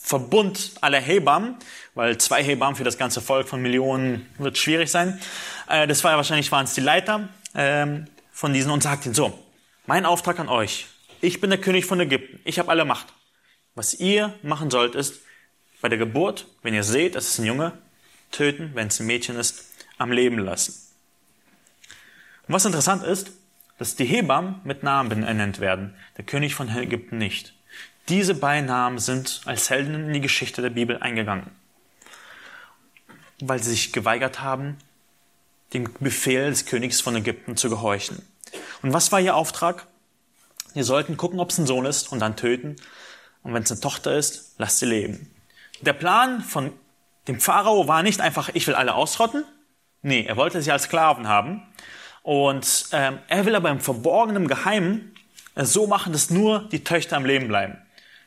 Verbund aller Hebammen, weil zwei Hebammen für das ganze Volk von Millionen wird schwierig sein. Äh, das war wahrscheinlich waren es die Leiter ähm, von diesen und sagt ihnen so: Mein Auftrag an euch: Ich bin der König von Ägypten. Ich habe alle Macht. Was ihr machen sollt, ist bei der Geburt, wenn ihr seht, es ist ein Junge, töten, wenn es ein Mädchen ist, am Leben lassen. Und was interessant ist, dass die Hebammen mit Namen ernannt werden, der König von Ägypten nicht. Diese Beinamen sind als Helden in die Geschichte der Bibel eingegangen, weil sie sich geweigert haben, dem Befehl des Königs von Ägypten zu gehorchen. Und was war ihr Auftrag? Sie sollten gucken, ob es ein Sohn ist und dann töten. Und wenn es eine Tochter ist, lasst sie leben. Der Plan von dem Pharao war nicht einfach, ich will alle ausrotten. Nee, er wollte sie als Sklaven haben. Und ähm, er will aber im verborgenen Geheimen so machen, dass nur die Töchter am Leben bleiben.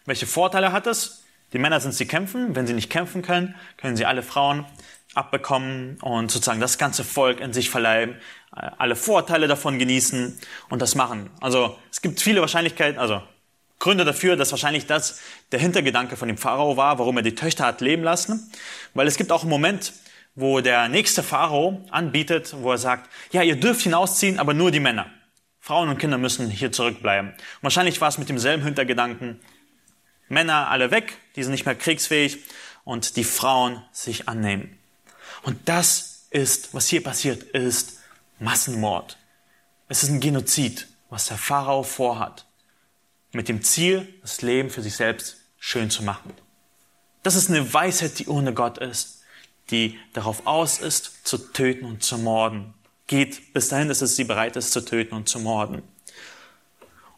Welche Vorteile hat es? Die Männer sind sie kämpfen. Wenn sie nicht kämpfen können, können sie alle Frauen abbekommen und sozusagen das ganze Volk in sich verleiben, äh, alle Vorteile davon genießen und das machen. Also es gibt viele Wahrscheinlichkeiten, also Gründe dafür, dass wahrscheinlich das der Hintergedanke von dem Pharao war, warum er die Töchter hat leben lassen. Weil es gibt auch einen Moment, wo der nächste Pharao anbietet, wo er sagt, ja, ihr dürft hinausziehen, aber nur die Männer. Frauen und Kinder müssen hier zurückbleiben. Und wahrscheinlich war es mit demselben Hintergedanken, Männer alle weg, die sind nicht mehr kriegsfähig und die Frauen sich annehmen. Und das ist, was hier passiert, ist Massenmord. Es ist ein Genozid, was der Pharao vorhat, mit dem Ziel, das Leben für sich selbst schön zu machen. Das ist eine Weisheit, die ohne Gott ist, die darauf aus ist, zu töten und zu morden. Geht bis dahin, dass es sie bereit ist, zu töten und zu morden.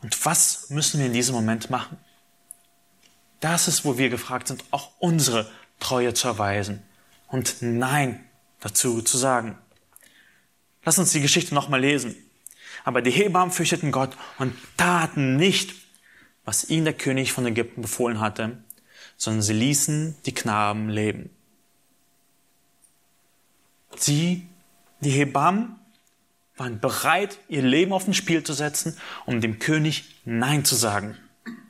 Und was müssen wir in diesem Moment machen? Das ist, wo wir gefragt sind, auch unsere Treue zu erweisen und Nein dazu zu sagen. Lass uns die Geschichte nochmal lesen. Aber die Hebammen fürchteten Gott und taten nicht, was ihnen der König von Ägypten befohlen hatte, sondern sie ließen die Knaben leben. Sie, die Hebammen, waren bereit, ihr Leben auf ein Spiel zu setzen, um dem König Nein zu sagen.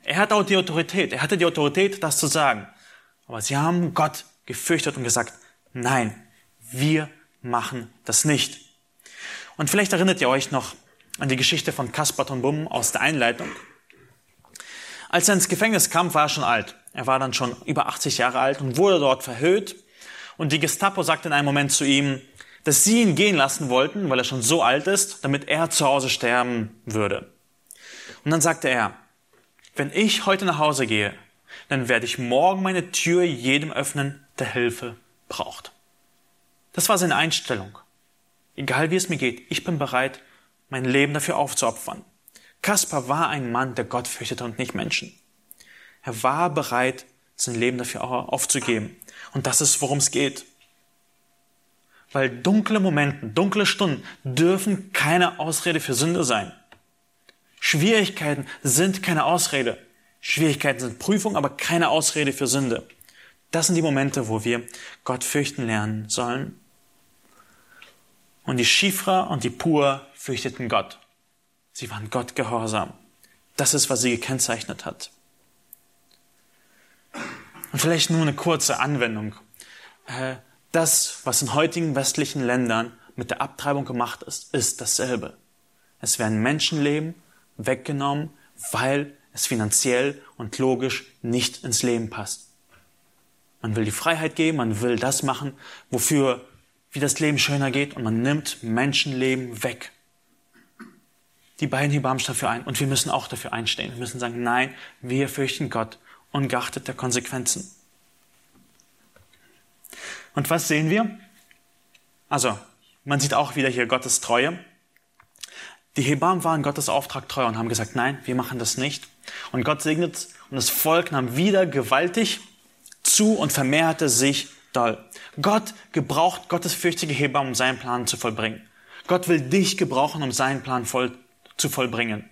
Er hatte auch die Autorität, er hatte die Autorität, das zu sagen. Aber sie haben Gott gefürchtet und gesagt, nein, wir machen das nicht. Und vielleicht erinnert ihr euch noch an die Geschichte von Kaspar von Bumm aus der Einleitung. Als er ins Gefängnis kam, war er schon alt. Er war dann schon über 80 Jahre alt und wurde dort verhöht. Und die Gestapo sagte in einem Moment zu ihm, dass sie ihn gehen lassen wollten, weil er schon so alt ist, damit er zu Hause sterben würde. Und dann sagte er, wenn ich heute nach Hause gehe, dann werde ich morgen meine Tür jedem öffnen, der Hilfe braucht. Das war seine Einstellung. Egal wie es mir geht, ich bin bereit, mein Leben dafür aufzuopfern. Kaspar war ein Mann, der Gott fürchtete und nicht Menschen. Er war bereit, sein Leben dafür aufzugeben. Und das ist, worum es geht. Weil dunkle Momente, dunkle Stunden dürfen keine Ausrede für Sünde sein. Schwierigkeiten sind keine Ausrede. Schwierigkeiten sind Prüfung, aber keine Ausrede für Sünde. Das sind die Momente, wo wir Gott fürchten lernen sollen. Und die Schifra und die Pur fürchteten Gott. Sie waren Gott gehorsam. Das ist, was sie gekennzeichnet hat. Und vielleicht nur eine kurze Anwendung. Äh, das, was in heutigen westlichen Ländern mit der Abtreibung gemacht ist, ist dasselbe. Es werden Menschenleben weggenommen, weil es finanziell und logisch nicht ins Leben passt. Man will die Freiheit geben, man will das machen, wofür wie das Leben schöner geht und man nimmt Menschenleben weg. Die beiden Hebammen dafür ein und wir müssen auch dafür einstehen. Wir müssen sagen, nein, wir fürchten Gott ungeachtet der Konsequenzen. Und was sehen wir? Also, man sieht auch wieder hier Gottes Treue. Die Hebammen waren Gottes Auftrag treu und haben gesagt, nein, wir machen das nicht. Und Gott segnet und das Volk nahm wieder gewaltig zu und vermehrte sich doll. Gott gebraucht Gottes fürchtige Hebammen, um seinen Plan zu vollbringen. Gott will dich gebrauchen, um seinen Plan voll zu vollbringen.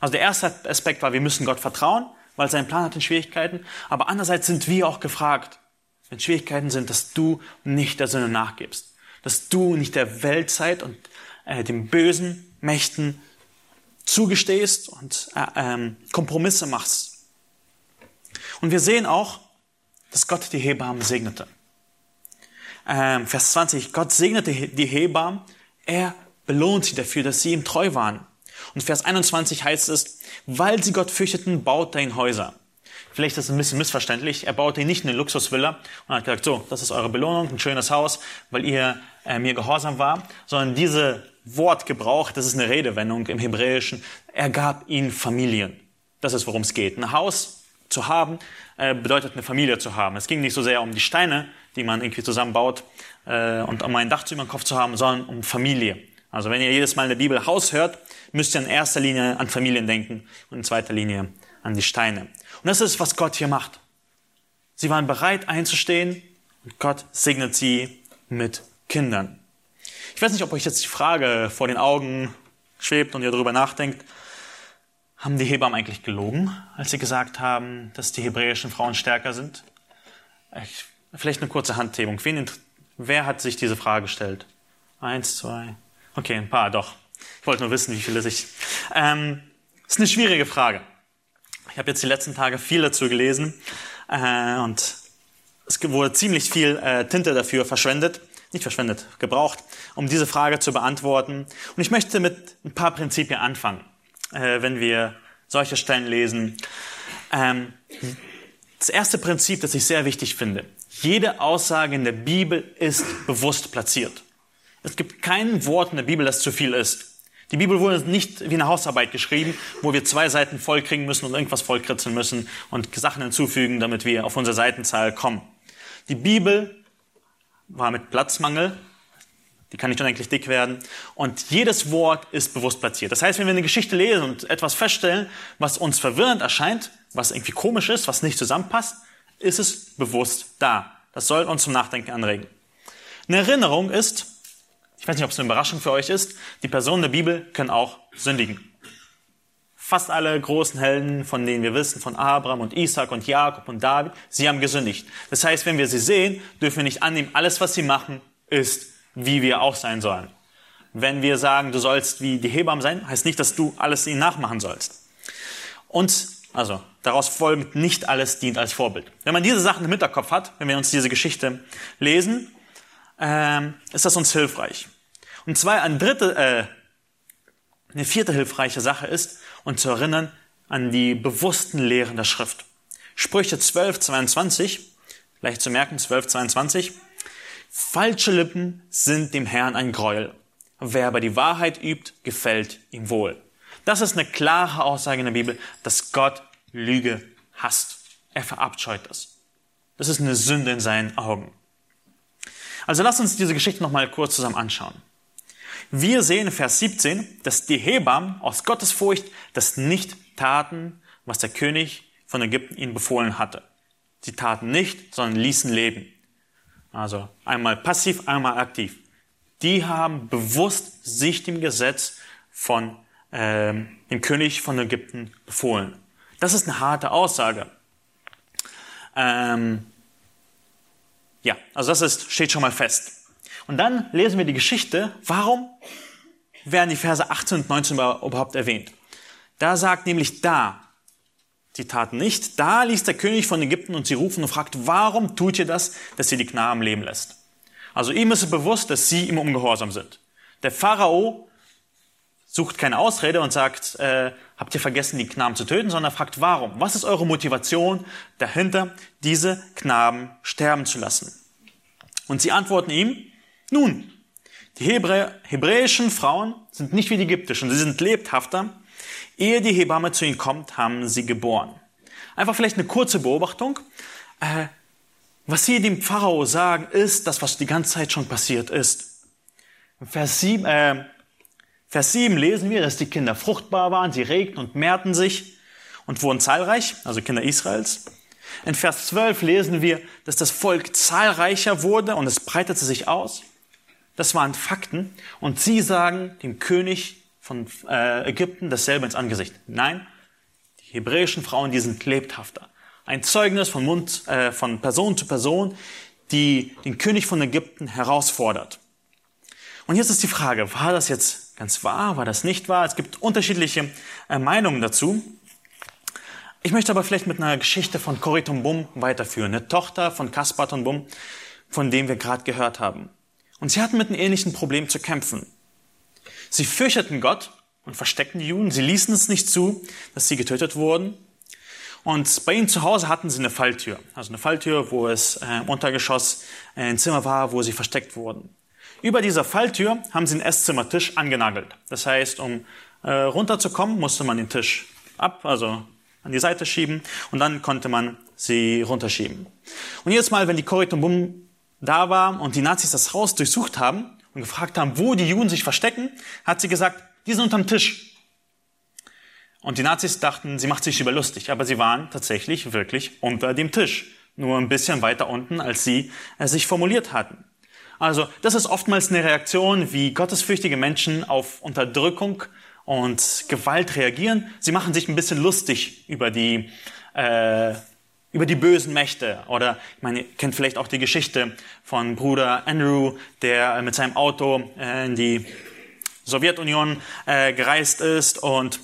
Also der erste Aspekt war, wir müssen Gott vertrauen, weil sein Plan hat in Schwierigkeiten. Aber andererseits sind wir auch gefragt, wenn Schwierigkeiten sind, dass du nicht der Sünde nachgibst. Dass du nicht der Weltzeit und äh, den bösen Mächten zugestehst und äh, ähm, Kompromisse machst. Und wir sehen auch, dass Gott die Hebammen segnete. Ähm, Vers 20, Gott segnete die Hebammen, er belohnt sie dafür, dass sie ihm treu waren. Und Vers 21 heißt es, weil sie Gott fürchteten, baut er ihnen Häuser. Vielleicht ist es ein bisschen missverständlich. Er baute ihnen nicht eine Luxusvilla und hat gesagt, so, das ist eure Belohnung, ein schönes Haus, weil ihr äh, mir gehorsam war, sondern diese Wortgebrauch, das ist eine Redewendung im Hebräischen, er gab ihnen Familien. Das ist, worum es geht. Ein Haus zu haben, äh, bedeutet eine Familie zu haben. Es ging nicht so sehr um die Steine, die man irgendwie zusammenbaut äh, und um ein Dach über dem Kopf zu haben, sondern um Familie. Also wenn ihr jedes Mal in der Bibel Haus hört, müsst ihr in erster Linie an Familien denken und in zweiter Linie an die Steine. Und das ist, was Gott hier macht. Sie waren bereit einzustehen und Gott segnet sie mit Kindern. Ich weiß nicht, ob euch jetzt die Frage vor den Augen schwebt und ihr darüber nachdenkt, haben die Hebammen eigentlich gelogen, als sie gesagt haben, dass die hebräischen Frauen stärker sind? Ich, vielleicht eine kurze Handhebung. Wen, wer hat sich diese Frage gestellt? Eins, zwei. Okay, ein paar, doch. Ich wollte nur wissen, wie viele sich. Ähm, ist eine schwierige Frage. Ich habe jetzt die letzten Tage viel dazu gelesen äh, und es wurde ziemlich viel äh, Tinte dafür verschwendet, nicht verschwendet, gebraucht, um diese Frage zu beantworten. Und ich möchte mit ein paar Prinzipien anfangen äh, wenn wir solche Stellen lesen. Ähm, das erste Prinzip, das ich sehr wichtig finde. Jede Aussage in der Bibel ist bewusst platziert. Es gibt kein Wort in der Bibel, das zu viel ist. Die Bibel wurde nicht wie eine Hausarbeit geschrieben, wo wir zwei Seiten vollkriegen müssen und irgendwas vollkritzeln müssen und Sachen hinzufügen, damit wir auf unsere Seitenzahl kommen. Die Bibel war mit Platzmangel die kann nicht unendlich dick werden. Und jedes Wort ist bewusst platziert. Das heißt, wenn wir eine Geschichte lesen und etwas feststellen, was uns verwirrend erscheint, was irgendwie komisch ist, was nicht zusammenpasst, ist es bewusst da. Das soll uns zum Nachdenken anregen. Eine Erinnerung ist, ich weiß nicht, ob es eine Überraschung für euch ist, die Personen der Bibel können auch sündigen. Fast alle großen Helden, von denen wir wissen, von Abraham und Isaac und Jakob und David, sie haben gesündigt. Das heißt, wenn wir sie sehen, dürfen wir nicht annehmen, alles, was sie machen, ist wie wir auch sein sollen. Wenn wir sagen, du sollst wie die Hebamme sein, heißt nicht, dass du alles ihnen nachmachen sollst. Und, also, daraus folgt, nicht alles dient als Vorbild. Wenn man diese Sachen im Hinterkopf hat, wenn wir uns diese Geschichte lesen, ähm, ist das uns hilfreich. Und zwei, eine dritte, äh, eine vierte hilfreiche Sache ist, uns zu erinnern an die bewussten Lehren der Schrift. Sprüche 12, 22, leicht zu merken, 12, 22. Falsche Lippen sind dem Herrn ein Gräuel. Wer aber die Wahrheit übt, gefällt ihm wohl. Das ist eine klare Aussage in der Bibel, dass Gott Lüge hasst. Er verabscheut das. Das ist eine Sünde in seinen Augen. Also lass uns diese Geschichte nochmal kurz zusammen anschauen. Wir sehen in Vers 17, dass die Hebammen aus Gottes Furcht das nicht taten, was der König von Ägypten ihnen befohlen hatte. Sie taten nicht, sondern ließen leben. Also einmal passiv, einmal aktiv. Die haben bewusst sich dem Gesetz von ähm, dem König von Ägypten befohlen. Das ist eine harte Aussage. Ähm, ja, also das ist, steht schon mal fest. Und dann lesen wir die Geschichte. Warum werden die Verse 18 und 19 überhaupt erwähnt? Da sagt nämlich da, Sie taten nicht. Da ließ der König von Ägypten und sie rufen und fragt, warum tut ihr das, dass ihr die Knaben leben lässt? Also ihm ist bewusst, dass sie ihm ungehorsam sind. Der Pharao sucht keine Ausrede und sagt, äh, habt ihr vergessen, die Knaben zu töten, sondern fragt, warum? Was ist eure Motivation dahinter, diese Knaben sterben zu lassen? Und sie antworten ihm, nun, die Hebrä hebräischen Frauen sind nicht wie die ägyptischen, sie sind lebhafter Ehe die Hebamme zu ihnen kommt, haben sie geboren. Einfach vielleicht eine kurze Beobachtung. Äh, was sie dem Pharao sagen, ist das, was die ganze Zeit schon passiert ist. Vers 7, äh, Vers 7 lesen wir, dass die Kinder fruchtbar waren, sie regten und mehrten sich und wurden zahlreich, also Kinder Israels. In Vers 12 lesen wir, dass das Volk zahlreicher wurde und es breitete sich aus. Das waren Fakten. Und sie sagen dem König von äh, Ägypten dasselbe ins Angesicht. Nein, die hebräischen Frauen, die sind lebhafter. Ein Zeugnis von Mund, äh, von Person zu Person, die den König von Ägypten herausfordert. Und jetzt ist die Frage, war das jetzt ganz wahr, war das nicht wahr? Es gibt unterschiedliche äh, Meinungen dazu. Ich möchte aber vielleicht mit einer Geschichte von Corrie Bum weiterführen, eine Tochter von Caspar Bum, von dem wir gerade gehört haben. Und sie hatten mit einem ähnlichen Problem zu kämpfen. Sie fürchteten Gott und versteckten die Juden. Sie ließen es nicht zu, dass sie getötet wurden. Und bei ihnen zu Hause hatten sie eine Falltür. Also eine Falltür, wo es äh, im Untergeschoss äh, ein Zimmer war, wo sie versteckt wurden. Über dieser Falltür haben sie einen Esszimmertisch angenagelt. Das heißt, um äh, runterzukommen, musste man den Tisch ab, also an die Seite schieben und dann konnte man sie runterschieben. Und jedes Mal, wenn die Corrie Bum da war und die Nazis das Haus durchsucht haben und gefragt haben, wo die Juden sich verstecken, hat sie gesagt, die sind unterm Tisch. Und die Nazis dachten, sie macht sich über lustig, aber sie waren tatsächlich wirklich unter dem Tisch. Nur ein bisschen weiter unten, als sie äh, sich formuliert hatten. Also, das ist oftmals eine Reaktion, wie gottesfürchtige Menschen auf Unterdrückung und Gewalt reagieren. Sie machen sich ein bisschen lustig über die, äh, über die bösen Mächte. Oder, ich meine, ihr kennt vielleicht auch die Geschichte von Bruder Andrew, der mit seinem Auto äh, in die Sowjetunion äh, gereist ist und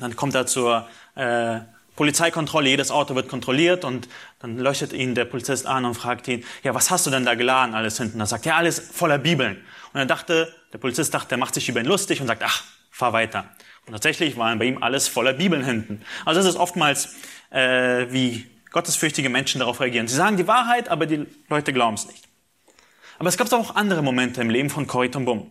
dann kommt er zur äh, Polizeikontrolle, jedes Auto wird kontrolliert und dann leuchtet ihn der Polizist an und fragt ihn, ja, was hast du denn da geladen alles hinten? Er sagt, ja, alles voller Bibeln. Und er dachte, der Polizist dachte, er macht sich über ihn lustig und sagt, ach, fahr weiter. Und tatsächlich waren bei ihm alles voller Bibeln hinten. Also das ist oftmals, äh, wie gottesfürchtige Menschen darauf reagieren. Sie sagen die Wahrheit, aber die Leute glauben es nicht. Aber es gab auch andere Momente im Leben von Corrie ten.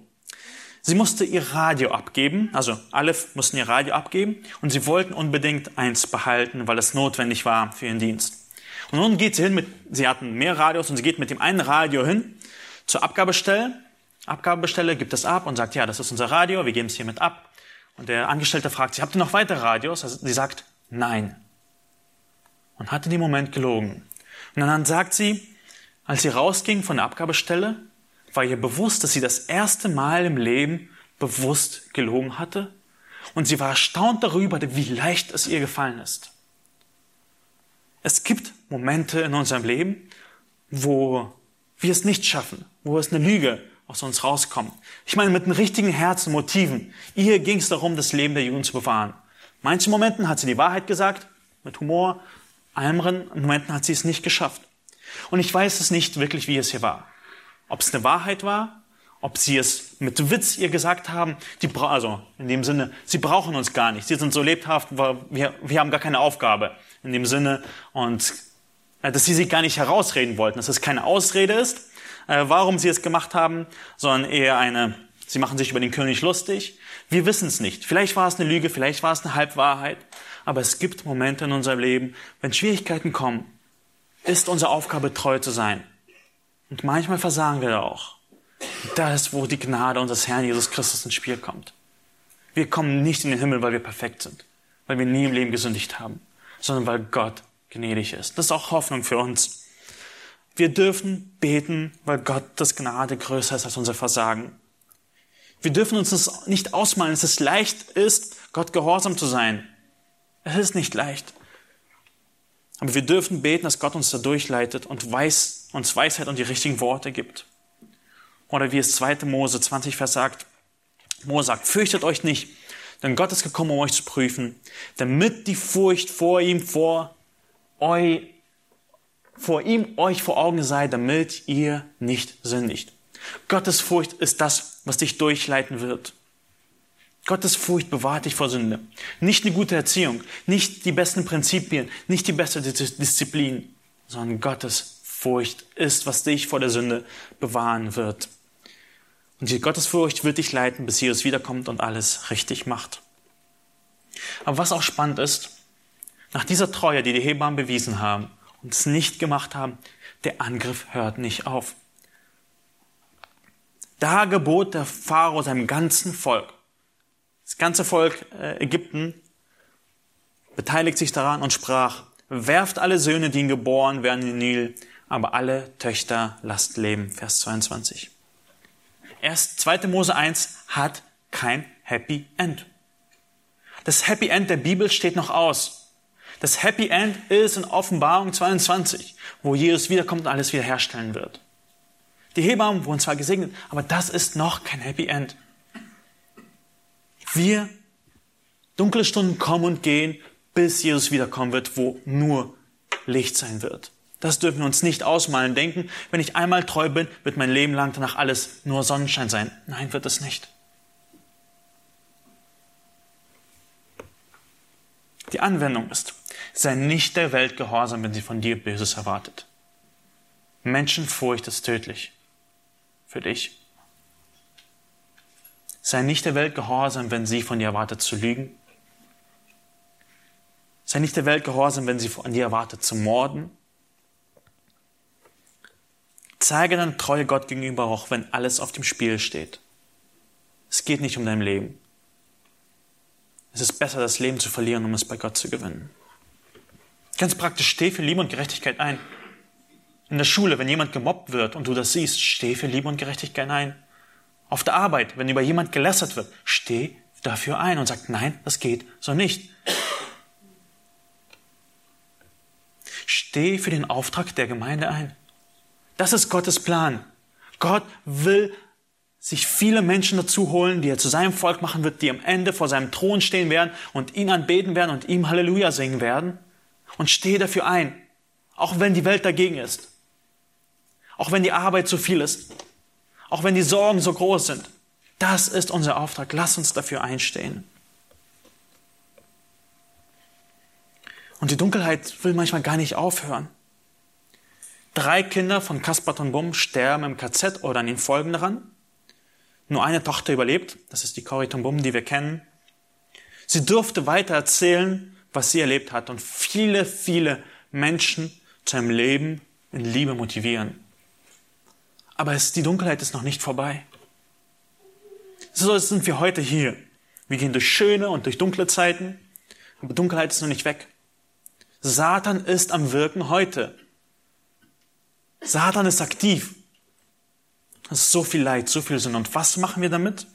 Sie musste ihr Radio abgeben, also alle mussten ihr Radio abgeben und sie wollten unbedingt eins behalten, weil es notwendig war für ihren Dienst. Und nun geht sie hin mit, sie hatten mehr Radios und sie geht mit dem einen Radio hin zur Abgabestelle. Abgabestelle gibt es ab und sagt, ja, das ist unser Radio, wir geben es hiermit ab. Und der Angestellte fragt sie, habt ihr noch weitere Radios? Also sie sagt, nein. Und hatte den Moment gelogen. Und dann sagt sie, als sie rausging von der Abgabestelle, war ihr bewusst, dass sie das erste Mal im Leben bewusst gelogen hatte. Und sie war erstaunt darüber, wie leicht es ihr gefallen ist. Es gibt Momente in unserem Leben, wo wir es nicht schaffen, wo es eine Lüge aus uns rauskommt. Ich meine, mit den richtigen Herzen, Motiven. Ihr ging es darum, das Leben der Juden zu bewahren. Manchen Momenten hat sie die Wahrheit gesagt, mit Humor. Anderen Momenten hat sie es nicht geschafft. Und ich weiß es nicht wirklich, wie es hier war. Ob es eine Wahrheit war, ob sie es mit Witz ihr gesagt haben, die, also in dem Sinne, sie brauchen uns gar nicht, sie sind so lebhaft, wir, wir haben gar keine Aufgabe in dem Sinne und äh, dass sie sich gar nicht herausreden wollten, dass es keine Ausrede ist, äh, warum sie es gemacht haben, sondern eher eine, sie machen sich über den König lustig. Wir wissen es nicht. Vielleicht war es eine Lüge, vielleicht war es eine Halbwahrheit, aber es gibt Momente in unserem Leben, wenn Schwierigkeiten kommen, ist unsere Aufgabe treu zu sein. Und manchmal versagen wir da auch. Das ist, wo die Gnade unseres Herrn Jesus Christus ins Spiel kommt. Wir kommen nicht in den Himmel, weil wir perfekt sind, weil wir nie im Leben gesündigt haben, sondern weil Gott gnädig ist. Das ist auch Hoffnung für uns. Wir dürfen beten, weil Gottes Gnade größer ist als unser Versagen. Wir dürfen uns das nicht ausmalen, dass es leicht ist, Gott gehorsam zu sein. Es ist nicht leicht. Aber wir dürfen beten, dass Gott uns da durchleitet und weiß, uns Weisheit und die richtigen Worte gibt. Oder wie es 2. Mose 20 Vers sagt, Mose sagt, fürchtet euch nicht, denn Gott ist gekommen, um euch zu prüfen, damit die Furcht vor ihm, vor euch, vor ihm euch vor Augen sei, damit ihr nicht sündigt. Gottes Furcht ist das, was dich durchleiten wird. Gottes Furcht bewahrt dich vor Sünde. Nicht eine gute Erziehung, nicht die besten Prinzipien, nicht die beste Disziplin, sondern Gottes Furcht ist, was dich vor der Sünde bewahren wird. Und die Gottesfurcht wird dich leiten, bis Jesus wiederkommt und alles richtig macht. Aber was auch spannend ist, nach dieser Treue, die die Hebammen bewiesen haben und es nicht gemacht haben, der Angriff hört nicht auf. Da gebot der Pharao seinem ganzen Volk, ganze Volk äh, Ägypten beteiligt sich daran und sprach, werft alle Söhne, die ihnen geboren werden, in den Nil, aber alle Töchter lasst leben. Vers 22. Erst 2. Mose 1 hat kein Happy End. Das Happy End der Bibel steht noch aus. Das Happy End ist in Offenbarung 22, wo Jesus wiederkommt und alles wiederherstellen wird. Die Hebammen wurden zwar gesegnet, aber das ist noch kein Happy End. Wir, dunkle Stunden kommen und gehen, bis Jesus wiederkommen wird, wo nur Licht sein wird. Das dürfen wir uns nicht ausmalen. Denken, wenn ich einmal treu bin, wird mein Leben lang danach alles nur Sonnenschein sein. Nein, wird es nicht. Die Anwendung ist, sei nicht der Welt gehorsam, wenn sie von dir Böses erwartet. Menschenfurcht ist tödlich. Für dich. Sei nicht der Welt gehorsam, wenn sie von dir erwartet zu lügen. Sei nicht der Welt gehorsam, wenn sie an dir erwartet, zu morden. Zeige dann Treue Gott gegenüber, auch wenn alles auf dem Spiel steht. Es geht nicht um dein Leben. Es ist besser, das Leben zu verlieren, um es bei Gott zu gewinnen. Ganz praktisch, steh für Liebe und Gerechtigkeit ein. In der Schule, wenn jemand gemobbt wird und du das siehst, steh für Liebe und Gerechtigkeit ein. Auf der Arbeit, wenn über jemand gelässert wird, steh dafür ein und sag, nein, das geht so nicht. Steh für den Auftrag der Gemeinde ein. Das ist Gottes Plan. Gott will sich viele Menschen dazu holen, die er zu seinem Volk machen wird, die am Ende vor seinem Thron stehen werden und ihn anbeten werden und ihm Halleluja singen werden. Und stehe dafür ein, auch wenn die Welt dagegen ist, auch wenn die Arbeit zu viel ist, auch wenn die Sorgen so groß sind. Das ist unser Auftrag. Lass uns dafür einstehen. Und die Dunkelheit will manchmal gar nicht aufhören. Drei Kinder von Kaspar und Bum sterben im KZ oder an den Folgen daran. Nur eine Tochter überlebt, das ist die Corrie Bum, die wir kennen. Sie durfte weiter erzählen, was sie erlebt hat und viele, viele Menschen zu einem Leben in Liebe motivieren. Aber es, die Dunkelheit ist noch nicht vorbei. So sind wir heute hier. Wir gehen durch schöne und durch dunkle Zeiten, aber Dunkelheit ist noch nicht weg. Satan ist am Wirken heute. Satan ist aktiv. Es ist so viel Leid, so viel Sinn. Und was machen wir damit?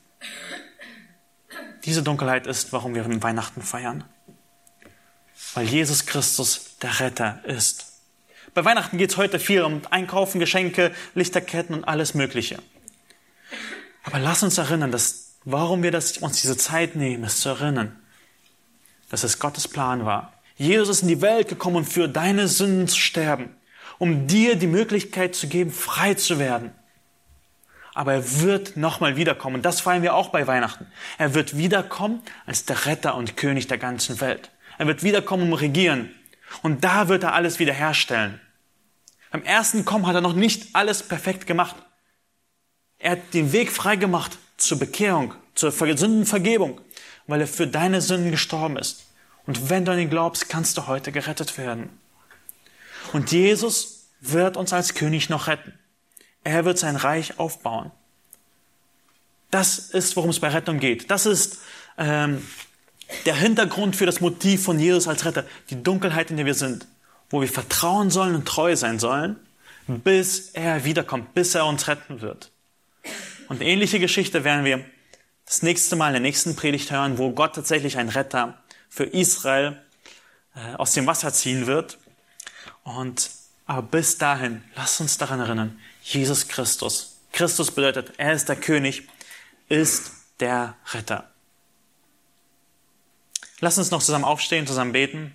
Diese Dunkelheit ist, warum wir Weihnachten feiern. Weil Jesus Christus der Retter ist. Bei Weihnachten geht es heute viel um Einkaufen, Geschenke, Lichterketten und alles Mögliche. Aber lass uns erinnern, dass, warum wir das, uns diese Zeit nehmen, es zu erinnern, dass es Gottes Plan war. Jesus ist in die Welt gekommen, um für deine Sünden zu sterben, um dir die Möglichkeit zu geben, frei zu werden aber er wird nochmal wiederkommen. Und das feiern wir auch bei Weihnachten. Er wird wiederkommen als der Retter und König der ganzen Welt. Er wird wiederkommen um regieren. Und da wird er alles wiederherstellen. Beim ersten Kommen hat er noch nicht alles perfekt gemacht. Er hat den Weg frei gemacht zur Bekehrung, zur Sündenvergebung, weil er für deine Sünden gestorben ist. Und wenn du an ihn glaubst, kannst du heute gerettet werden. Und Jesus wird uns als König noch retten. Er wird sein Reich aufbauen. Das ist, worum es bei Rettung geht. Das ist ähm, der Hintergrund für das Motiv von Jesus als Retter. Die Dunkelheit, in der wir sind, wo wir vertrauen sollen und treu sein sollen, bis er wiederkommt, bis er uns retten wird. Und ähnliche Geschichte werden wir das nächste Mal in der nächsten Predigt hören, wo Gott tatsächlich ein Retter für Israel äh, aus dem Wasser ziehen wird. Und aber bis dahin, lasst uns daran erinnern, Jesus Christus. Christus bedeutet, er ist der König, ist der Retter. Lass uns noch zusammen aufstehen, zusammen beten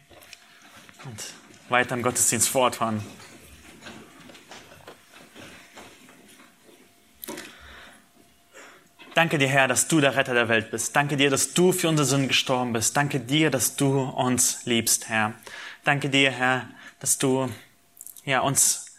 und weiter im Gottesdienst fortfahren. Danke dir, Herr, dass du der Retter der Welt bist. Danke dir, dass du für unsere Sünden gestorben bist. Danke dir, dass du uns liebst, Herr. Danke dir, Herr, dass du ja, uns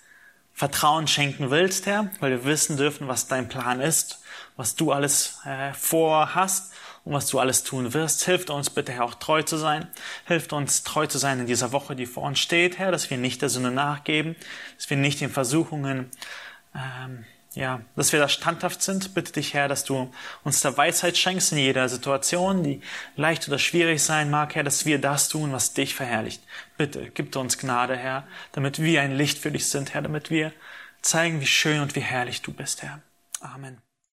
Vertrauen schenken willst, Herr, weil wir wissen dürfen, was dein Plan ist, was du alles äh, vorhast und was du alles tun wirst. Hilft uns bitte, Herr, auch treu zu sein. Hilft uns treu zu sein in dieser Woche, die vor uns steht, Herr, dass wir nicht der Sünde nachgeben, dass wir nicht den Versuchungen ähm, ja, dass wir da standhaft sind. Bitte dich, Herr, dass du uns da Weisheit schenkst in jeder Situation, die leicht oder schwierig sein mag, Herr, dass wir das tun, was dich verherrlicht. Bitte, gib uns Gnade, Herr, damit wir ein Licht für dich sind, Herr, damit wir zeigen, wie schön und wie herrlich du bist, Herr. Amen.